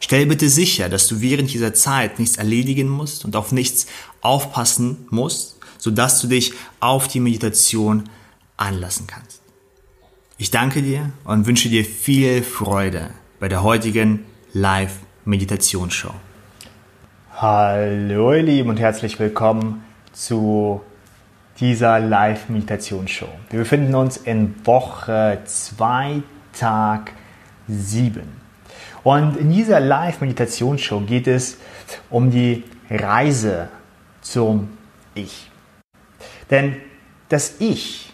Stell bitte sicher, dass du während dieser Zeit nichts erledigen musst und auf nichts aufpassen musst, sodass du dich auf die Meditation anlassen kannst. Ich danke dir und wünsche dir viel Freude bei der heutigen Live-Meditationsshow. Hallo ihr Lieben und herzlich willkommen zu dieser Live-Meditationsshow. Wir befinden uns in Woche 2, Tag 7. Und in dieser Live-Meditationsshow geht es um die Reise zum Ich. Denn das Ich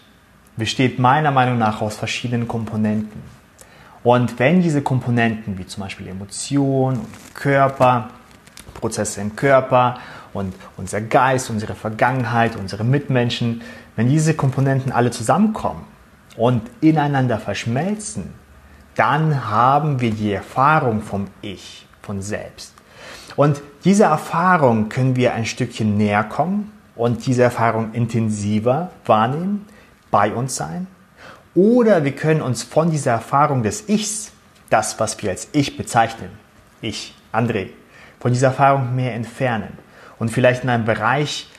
besteht meiner Meinung nach aus verschiedenen Komponenten. Und wenn diese Komponenten, wie zum Beispiel Emotion und Körper, Prozesse im Körper und unser Geist, unsere Vergangenheit, unsere Mitmenschen, wenn diese Komponenten alle zusammenkommen und ineinander verschmelzen, dann haben wir die Erfahrung vom Ich, von selbst. Und diese Erfahrung können wir ein Stückchen näher kommen und diese Erfahrung intensiver wahrnehmen, bei uns sein. Oder wir können uns von dieser Erfahrung des Ichs, das, was wir als Ich bezeichnen, ich, André, von dieser Erfahrung mehr entfernen und vielleicht in einem Bereich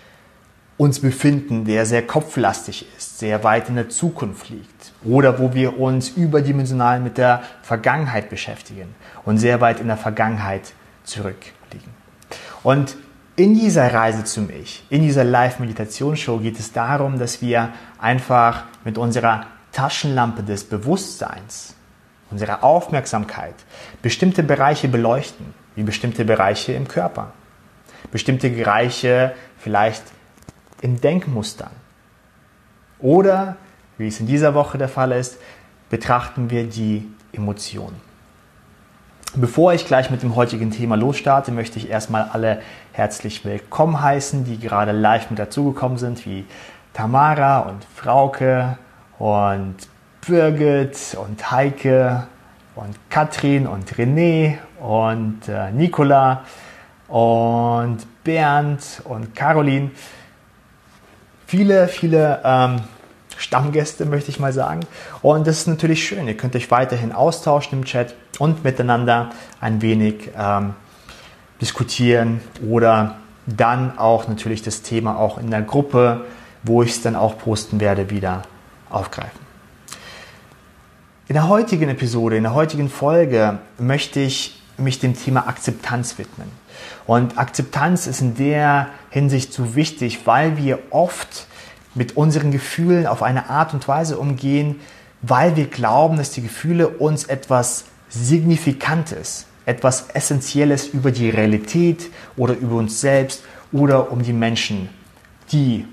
uns befinden, der sehr kopflastig ist, sehr weit in der Zukunft liegt oder wo wir uns überdimensional mit der Vergangenheit beschäftigen und sehr weit in der Vergangenheit zurückliegen. Und in dieser Reise zum Ich, in dieser Live-Meditationsshow geht es darum, dass wir einfach mit unserer Taschenlampe des Bewusstseins, unserer Aufmerksamkeit bestimmte Bereiche beleuchten, wie bestimmte Bereiche im Körper, bestimmte Bereiche vielleicht in Denkmustern. Oder, wie es in dieser Woche der Fall ist, betrachten wir die Emotionen. Bevor ich gleich mit dem heutigen Thema losstarte, möchte ich erstmal alle herzlich willkommen heißen, die gerade live mit dazugekommen sind, wie Tamara und Frauke und Birgit und Heike und Katrin und René und äh, Nicola und Bernd und Caroline viele, viele ähm, Stammgäste, möchte ich mal sagen. Und das ist natürlich schön. Ihr könnt euch weiterhin austauschen im Chat und miteinander ein wenig ähm, diskutieren oder dann auch natürlich das Thema auch in der Gruppe, wo ich es dann auch posten werde, wieder aufgreifen. In der heutigen Episode, in der heutigen Folge möchte ich mich dem Thema Akzeptanz widmen. Und Akzeptanz ist in der Hinsicht so wichtig, weil wir oft mit unseren Gefühlen auf eine Art und Weise umgehen, weil wir glauben, dass die Gefühle uns etwas Signifikantes, etwas Essentielles über die Realität oder über uns selbst oder um die Menschen, die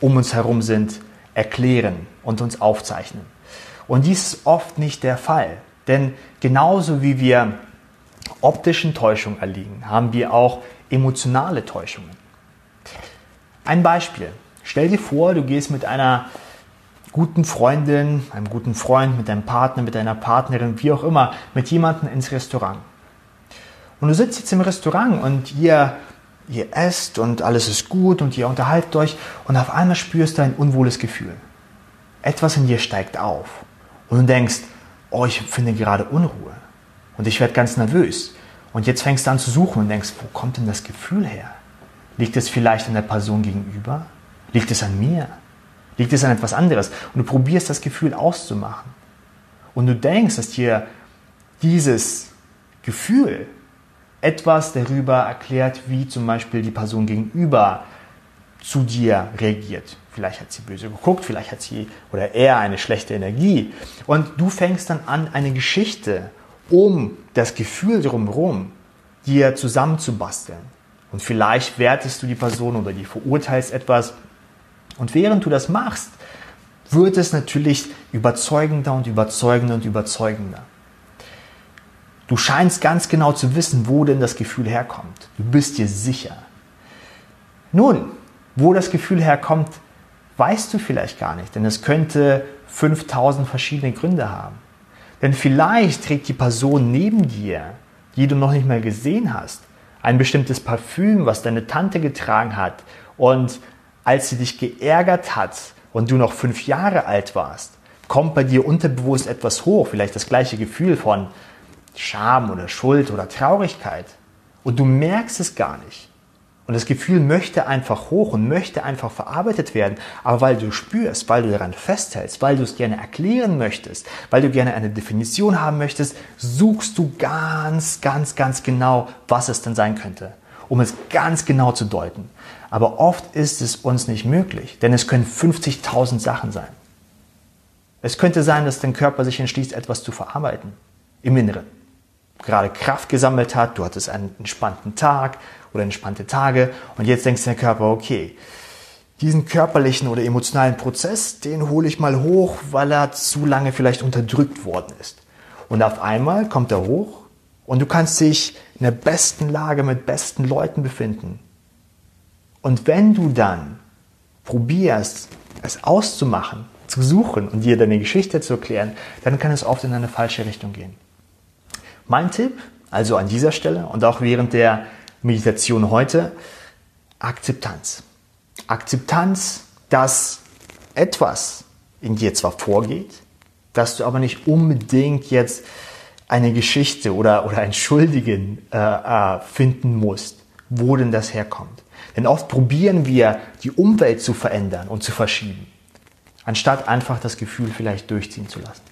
um uns herum sind, erklären und uns aufzeichnen. Und dies ist oft nicht der Fall. Denn genauso wie wir optischen Täuschungen erliegen, haben wir auch emotionale Täuschungen. Ein Beispiel. Stell dir vor, du gehst mit einer guten Freundin, einem guten Freund, mit deinem Partner, mit deiner Partnerin, wie auch immer, mit jemandem ins Restaurant. Und du sitzt jetzt im Restaurant und ihr, ihr esst und alles ist gut und ihr unterhaltet euch und auf einmal spürst du ein unwohles Gefühl. Etwas in dir steigt auf und du denkst, oh, ich finde gerade Unruhe und ich werde ganz nervös. Und jetzt fängst du an zu suchen und denkst, wo kommt denn das Gefühl her? Liegt es vielleicht an der Person gegenüber? Liegt es an mir? Liegt es an etwas anderes? Und du probierst das Gefühl auszumachen. Und du denkst, dass dir dieses Gefühl etwas darüber erklärt, wie zum Beispiel die Person gegenüber zu dir reagiert. Vielleicht hat sie böse geguckt, vielleicht hat sie oder er eine schlechte Energie. Und du fängst dann an, eine Geschichte um das Gefühl drumherum dir zusammenzubasteln. Und vielleicht wertest du die Person oder die verurteilst etwas. Und während du das machst, wird es natürlich überzeugender und überzeugender und überzeugender. Du scheinst ganz genau zu wissen, wo denn das Gefühl herkommt. Du bist dir sicher. Nun, wo das Gefühl herkommt, weißt du vielleicht gar nicht, denn es könnte 5000 verschiedene Gründe haben. Denn vielleicht trägt die Person neben dir, die du noch nicht mal gesehen hast, ein bestimmtes Parfüm, was deine Tante getragen hat und als sie dich geärgert hat und du noch fünf Jahre alt warst, kommt bei dir unterbewusst etwas hoch, vielleicht das gleiche Gefühl von Scham oder Schuld oder Traurigkeit. Und du merkst es gar nicht. Und das Gefühl möchte einfach hoch und möchte einfach verarbeitet werden. Aber weil du spürst, weil du daran festhältst, weil du es gerne erklären möchtest, weil du gerne eine Definition haben möchtest, suchst du ganz, ganz, ganz genau, was es denn sein könnte, um es ganz genau zu deuten. Aber oft ist es uns nicht möglich, denn es können 50.000 Sachen sein. Es könnte sein, dass dein Körper sich entschließt, etwas zu verarbeiten im Inneren. Gerade Kraft gesammelt hat, du hattest einen entspannten Tag oder entspannte Tage und jetzt denkst der Körper, okay, diesen körperlichen oder emotionalen Prozess, den hole ich mal hoch, weil er zu lange vielleicht unterdrückt worden ist. Und auf einmal kommt er hoch und du kannst dich in der besten Lage mit besten Leuten befinden. Und wenn du dann probierst, es auszumachen, zu suchen und dir deine Geschichte zu erklären, dann kann es oft in eine falsche Richtung gehen. Mein Tipp, also an dieser Stelle und auch während der Meditation heute, Akzeptanz. Akzeptanz, dass etwas in dir zwar vorgeht, dass du aber nicht unbedingt jetzt eine Geschichte oder, oder einen Schuldigen äh, äh, finden musst, wo denn das herkommt. Denn oft probieren wir, die Umwelt zu verändern und zu verschieben, anstatt einfach das Gefühl vielleicht durchziehen zu lassen.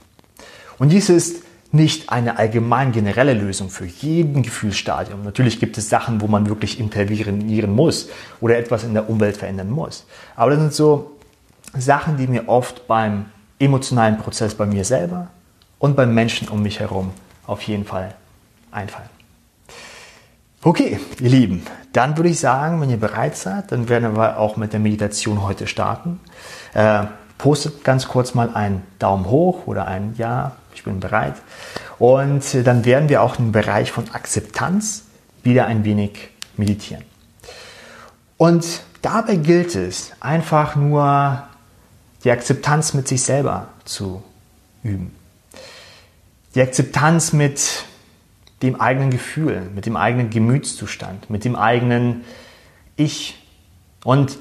Und dies ist nicht eine allgemein generelle Lösung für jeden Gefühlsstadium. Natürlich gibt es Sachen, wo man wirklich intervenieren muss oder etwas in der Umwelt verändern muss. Aber das sind so Sachen, die mir oft beim emotionalen Prozess bei mir selber und beim Menschen um mich herum auf jeden Fall einfallen. Okay, ihr Lieben, dann würde ich sagen, wenn ihr bereit seid, dann werden wir auch mit der Meditation heute starten. Äh, postet ganz kurz mal einen Daumen hoch oder ein Ja, ich bin bereit. Und dann werden wir auch im Bereich von Akzeptanz wieder ein wenig meditieren. Und dabei gilt es einfach nur die Akzeptanz mit sich selber zu üben. Die Akzeptanz mit dem eigenen Gefühl, mit dem eigenen Gemütszustand, mit dem eigenen Ich. Und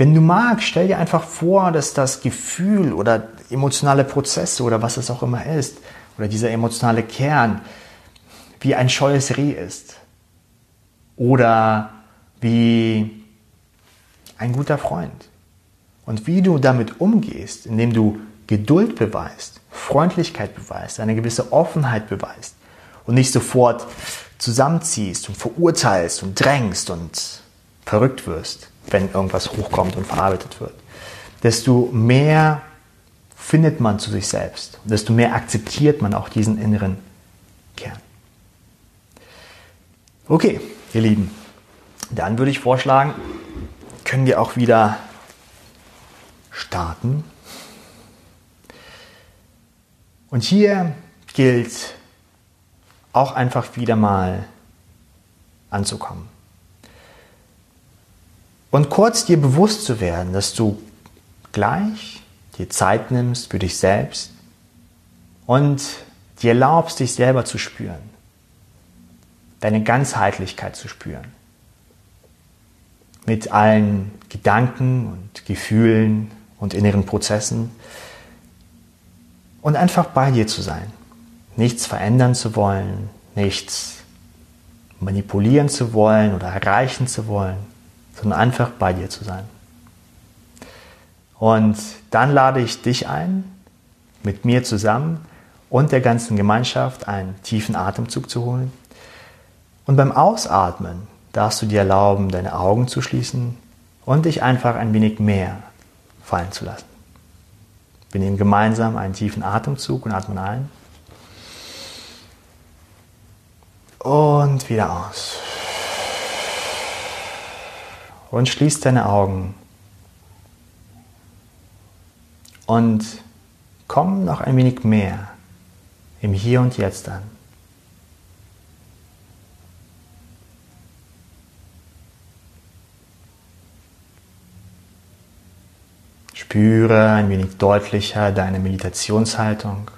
wenn du magst, stell dir einfach vor, dass das Gefühl oder emotionale Prozesse oder was es auch immer ist, oder dieser emotionale Kern, wie ein scheues Reh ist. Oder wie ein guter Freund. Und wie du damit umgehst, indem du Geduld beweist, Freundlichkeit beweist, eine gewisse Offenheit beweist und nicht sofort zusammenziehst und verurteilst und drängst und verrückt wirst wenn irgendwas hochkommt und verarbeitet wird. Desto mehr findet man zu sich selbst, desto mehr akzeptiert man auch diesen inneren Kern. Okay, ihr Lieben, dann würde ich vorschlagen, können wir auch wieder starten. Und hier gilt auch einfach wieder mal anzukommen. Und kurz dir bewusst zu werden, dass du gleich dir Zeit nimmst für dich selbst und dir erlaubst, dich selber zu spüren, deine Ganzheitlichkeit zu spüren, mit allen Gedanken und Gefühlen und inneren Prozessen. Und einfach bei dir zu sein, nichts verändern zu wollen, nichts manipulieren zu wollen oder erreichen zu wollen, sondern einfach bei dir zu sein. Und dann lade ich dich ein, mit mir zusammen und der ganzen Gemeinschaft einen tiefen Atemzug zu holen. Und beim Ausatmen darfst du dir erlauben, deine Augen zu schließen und dich einfach ein wenig mehr fallen zu lassen. Wir nehmen gemeinsam einen tiefen Atemzug und atmen ein. Und wieder aus und schließ deine Augen. Und komm noch ein wenig mehr im Hier und Jetzt an. Spüre ein wenig deutlicher deine Meditationshaltung.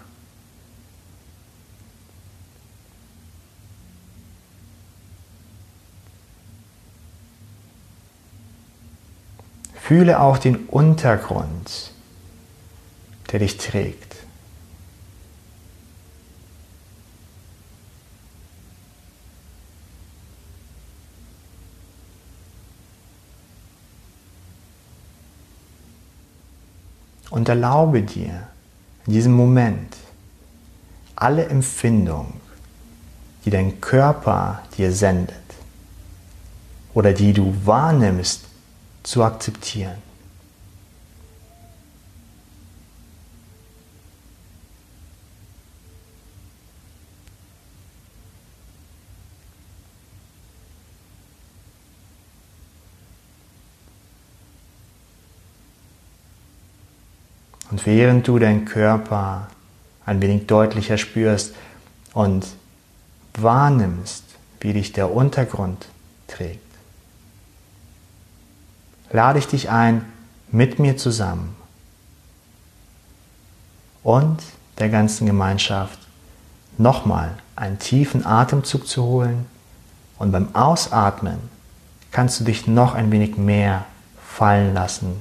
Fühle auch den Untergrund, der dich trägt. Und erlaube dir in diesem Moment alle Empfindungen, die dein Körper dir sendet oder die du wahrnimmst, zu akzeptieren. Und während du deinen Körper ein wenig deutlicher spürst und wahrnimmst, wie dich der Untergrund trägt, lade ich dich ein, mit mir zusammen und der ganzen Gemeinschaft nochmal einen tiefen Atemzug zu holen und beim Ausatmen kannst du dich noch ein wenig mehr fallen lassen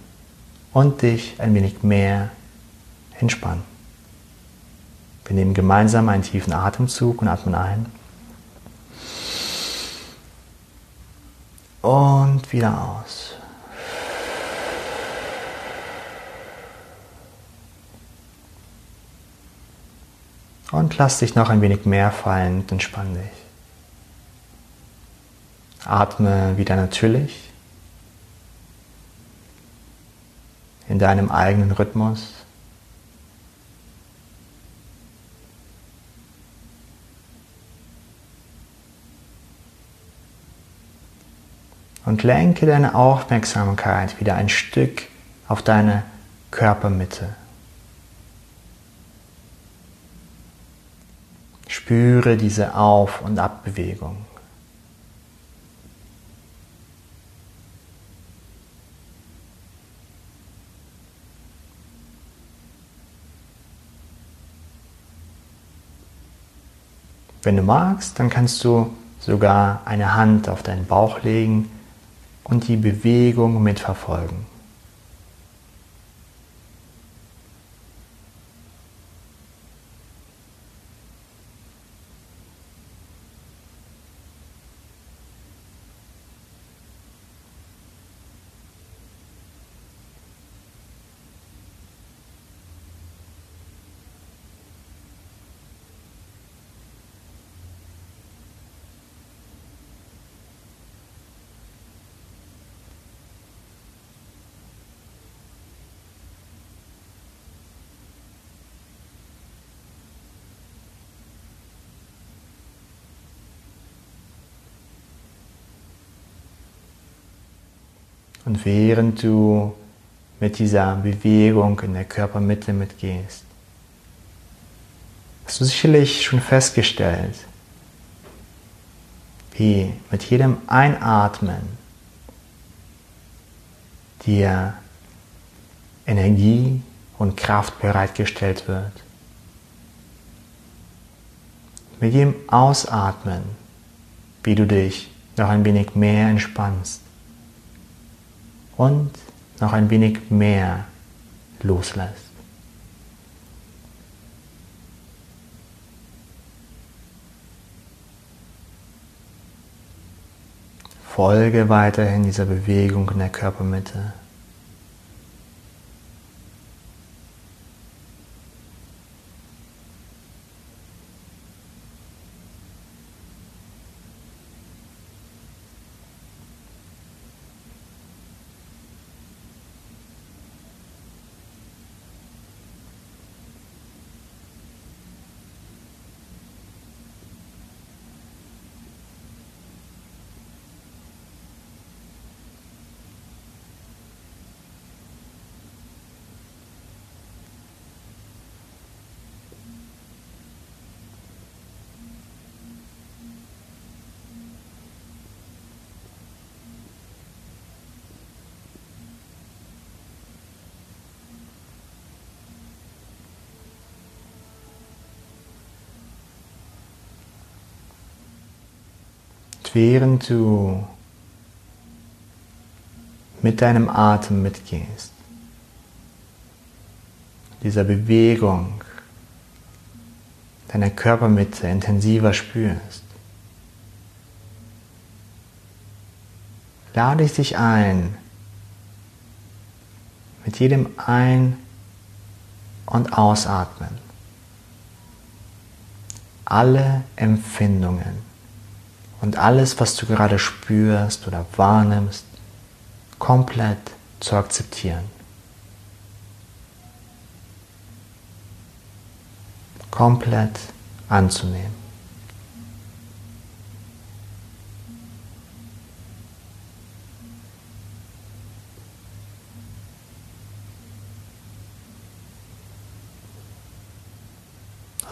und dich ein wenig mehr entspannen. Wir nehmen gemeinsam einen tiefen Atemzug und atmen ein. Und wieder aus. Und lass dich noch ein wenig mehr fallen und entspann dich. Atme wieder natürlich in deinem eigenen Rhythmus. und lenke deine Aufmerksamkeit wieder ein Stück auf deine Körpermitte. Spüre diese Auf- und Abbewegung. Wenn du magst, dann kannst du sogar eine Hand auf deinen Bauch legen und die Bewegung mitverfolgen. Und während du mit dieser Bewegung in der Körpermitte mitgehst, hast du sicherlich schon festgestellt, wie mit jedem Einatmen dir Energie und Kraft bereitgestellt wird. Mit jedem Ausatmen, wie du dich noch ein wenig mehr entspannst und noch ein wenig mehr loslässt. Folge weiterhin dieser Bewegung in der Körpermitte. Während du mit deinem Atem mitgehst, dieser Bewegung deiner Körpermitte intensiver spürst, lade ich dich ein, mit jedem Ein- und Ausatmen alle Empfindungen und alles, was du gerade spürst oder wahrnimmst, komplett zu akzeptieren. Komplett anzunehmen.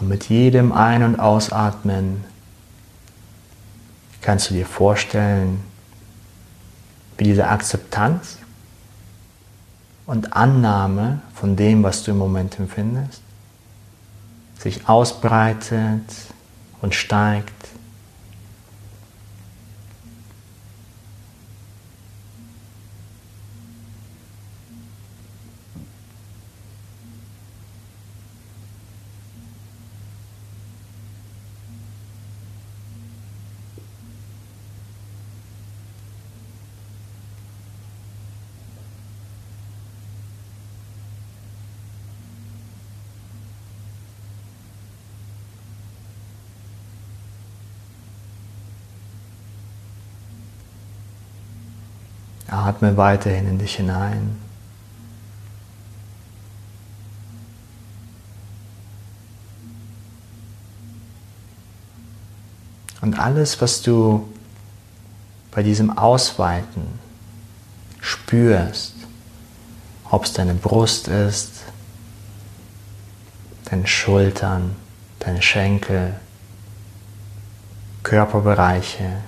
Und mit jedem Ein- und Ausatmen kannst du dir vorstellen, wie diese Akzeptanz und Annahme von dem, was du im Moment empfindest, sich ausbreitet und steigt Atme weiterhin in dich hinein. Und alles, was du bei diesem Ausweiten spürst, ob es deine Brust ist, deine Schultern, deine Schenkel, Körperbereiche,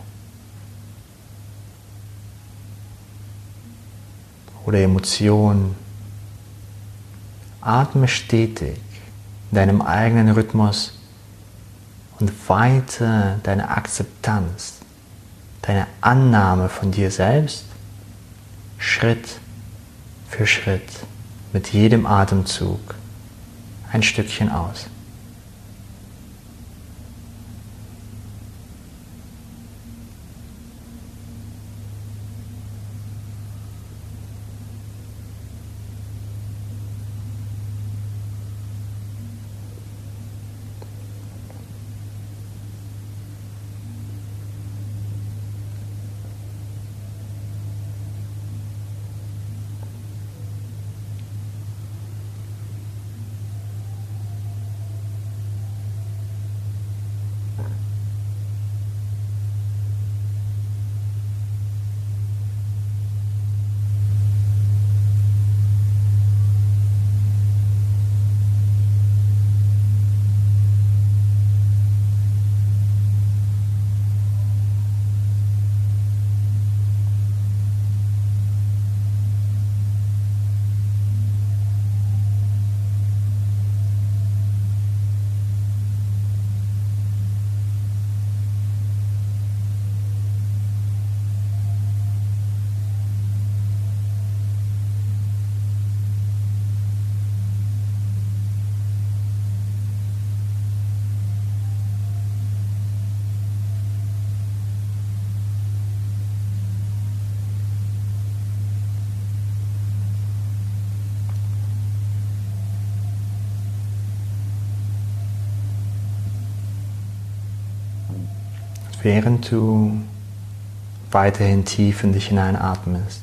oder Emotionen. Atme stetig in deinem eigenen Rhythmus und weite deine Akzeptanz, deine Annahme von dir selbst Schritt für Schritt mit jedem Atemzug ein Stückchen aus. Während du weiterhin tief in dich hineinatmest,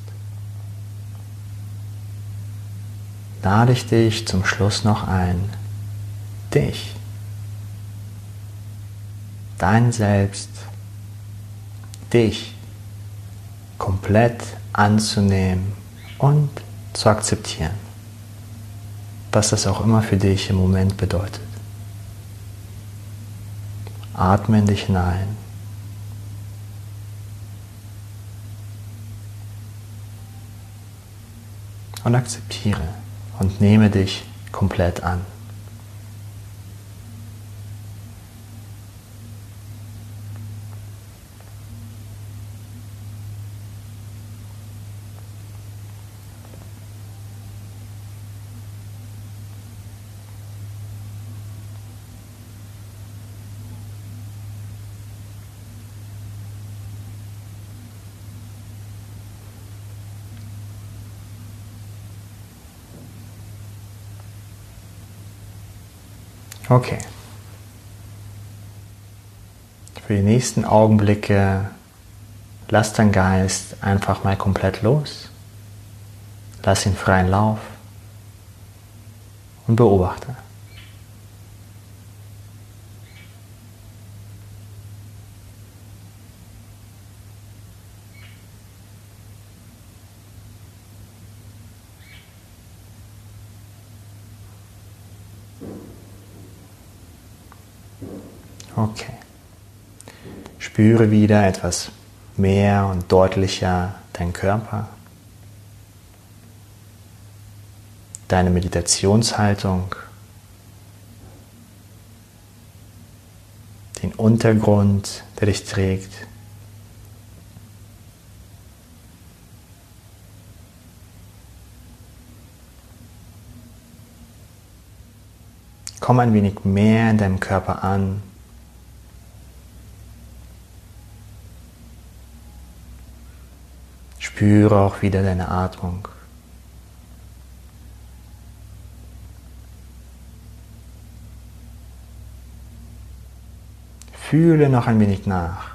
lade ich dich zum Schluss noch ein, dich, dein Selbst, dich komplett anzunehmen und zu akzeptieren, was das auch immer für dich im Moment bedeutet. Atme in dich hinein. Und akzeptiere und nehme dich komplett an. Okay. Für die nächsten Augenblicke lass deinen Geist einfach mal komplett los. Lass ihn freien Lauf und beobachte. Okay. Spüre wieder etwas mehr und deutlicher deinen Körper, deine Meditationshaltung, den Untergrund, der dich trägt. Komm ein wenig mehr in deinem Körper an. Spüre auch wieder deine Atmung. Fühle noch ein wenig nach.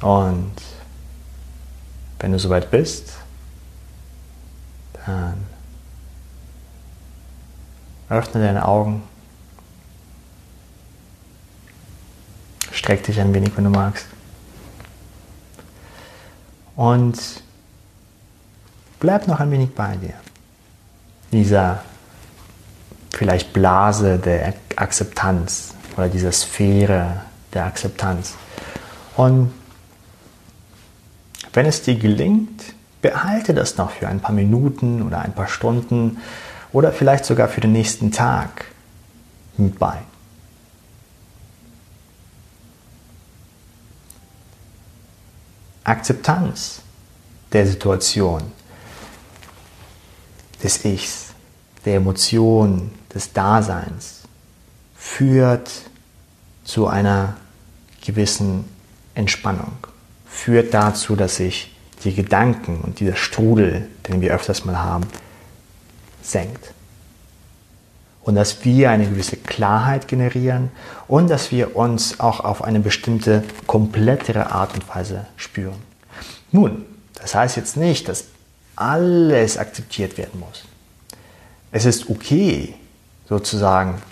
Und wenn du soweit bist, dann öffne deine Augen. Streck dich ein wenig, wenn du magst. Und bleib noch ein wenig bei dir. Dieser vielleicht Blase der Akzeptanz oder dieser Sphäre der Akzeptanz. Und wenn es dir gelingt, behalte das noch für ein paar Minuten oder ein paar Stunden oder vielleicht sogar für den nächsten Tag mit bei. Akzeptanz der Situation, des Ichs, der Emotion, des Daseins führt zu einer gewissen Entspannung, führt dazu, dass sich die Gedanken und dieser Strudel, den wir öfters mal haben, senkt. Und dass wir eine gewisse Klarheit generieren und dass wir uns auch auf eine bestimmte komplettere Art und Weise spüren. Nun, das heißt jetzt nicht, dass alles akzeptiert werden muss. Es ist okay, sozusagen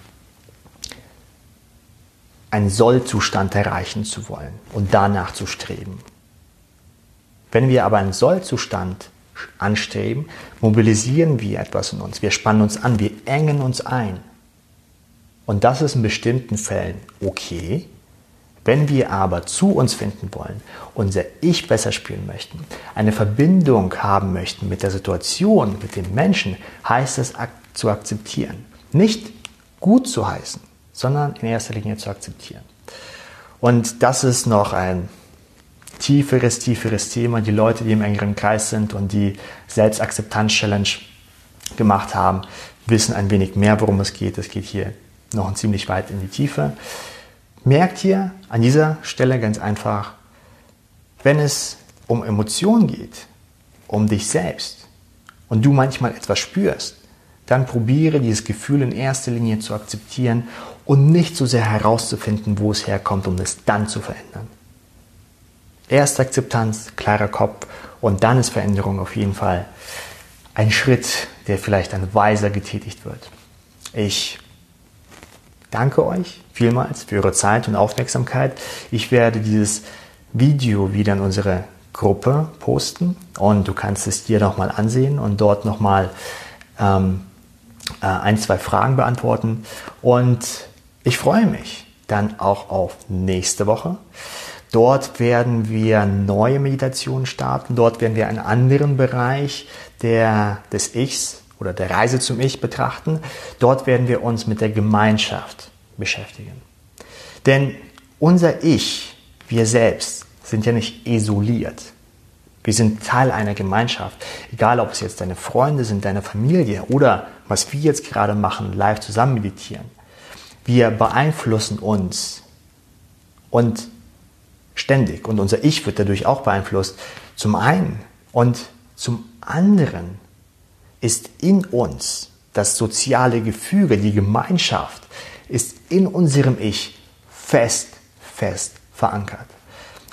einen Sollzustand erreichen zu wollen und danach zu streben. Wenn wir aber einen Sollzustand anstreben, mobilisieren wir etwas in uns. Wir spannen uns an, wir engen uns ein. Und das ist in bestimmten Fällen okay. Wenn wir aber zu uns finden wollen, unser Ich besser spüren möchten, eine Verbindung haben möchten mit der Situation, mit dem Menschen, heißt es zu akzeptieren. Nicht gut zu heißen, sondern in erster Linie zu akzeptieren. Und das ist noch ein tieferes, tieferes Thema. Die Leute, die im engeren Kreis sind und die Selbstakzeptanz-Challenge gemacht haben, wissen ein wenig mehr, worum es geht. Es geht hier noch ziemlich weit in die Tiefe. Merkt hier an dieser Stelle ganz einfach, wenn es um Emotionen geht, um dich selbst und du manchmal etwas spürst, dann probiere dieses Gefühl in erster Linie zu akzeptieren und nicht so sehr herauszufinden, wo es herkommt, um es dann zu verändern. Erst Akzeptanz, klarer Kopf und dann ist Veränderung auf jeden Fall ein Schritt, der vielleicht dann weiser getätigt wird. Ich danke euch vielmals für eure Zeit und Aufmerksamkeit. Ich werde dieses Video wieder in unsere Gruppe posten und du kannst es dir nochmal ansehen und dort nochmal ähm, äh, ein, zwei Fragen beantworten. Und ich freue mich dann auch auf nächste Woche. Dort werden wir neue Meditationen starten. Dort werden wir einen anderen Bereich der, des Ichs oder der Reise zum Ich betrachten. Dort werden wir uns mit der Gemeinschaft beschäftigen. Denn unser Ich, wir selbst, sind ja nicht isoliert. Wir sind Teil einer Gemeinschaft. Egal, ob es jetzt deine Freunde sind, deine Familie oder was wir jetzt gerade machen, live zusammen meditieren. Wir beeinflussen uns. Und ständig. Und unser Ich wird dadurch auch beeinflusst. Zum einen und zum anderen ist in uns das soziale Gefüge, die Gemeinschaft ist in unserem Ich fest, fest verankert.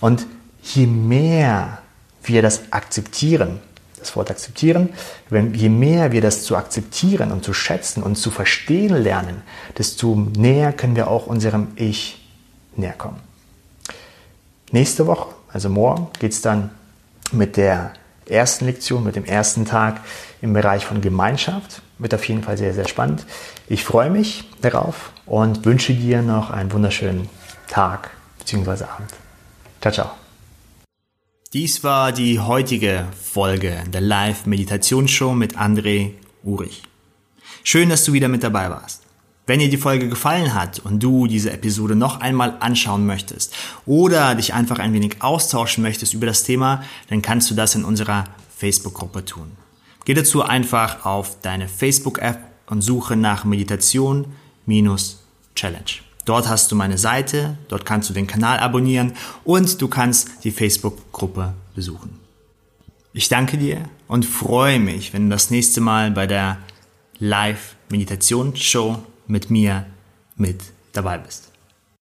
Und je mehr wir das akzeptieren, das Wort akzeptieren, wenn, je mehr wir das zu akzeptieren und zu schätzen und zu verstehen lernen, desto näher können wir auch unserem Ich näher kommen. Nächste Woche, also morgen, geht es dann mit der ersten Lektion, mit dem ersten Tag im Bereich von Gemeinschaft. Wird auf jeden Fall sehr, sehr spannend. Ich freue mich darauf und wünsche dir noch einen wunderschönen Tag bzw. Abend. Ciao, ciao. Dies war die heutige Folge der Live-Meditationsshow mit André Urich. Schön, dass du wieder mit dabei warst. Wenn dir die Folge gefallen hat und du diese Episode noch einmal anschauen möchtest oder dich einfach ein wenig austauschen möchtest über das Thema, dann kannst du das in unserer Facebook-Gruppe tun. Geh dazu einfach auf deine Facebook-App und suche nach Meditation Challenge. Dort hast du meine Seite, dort kannst du den Kanal abonnieren und du kannst die Facebook-Gruppe besuchen. Ich danke dir und freue mich, wenn du das nächste Mal bei der Live-Meditation-Show mit mir mit dabei bist.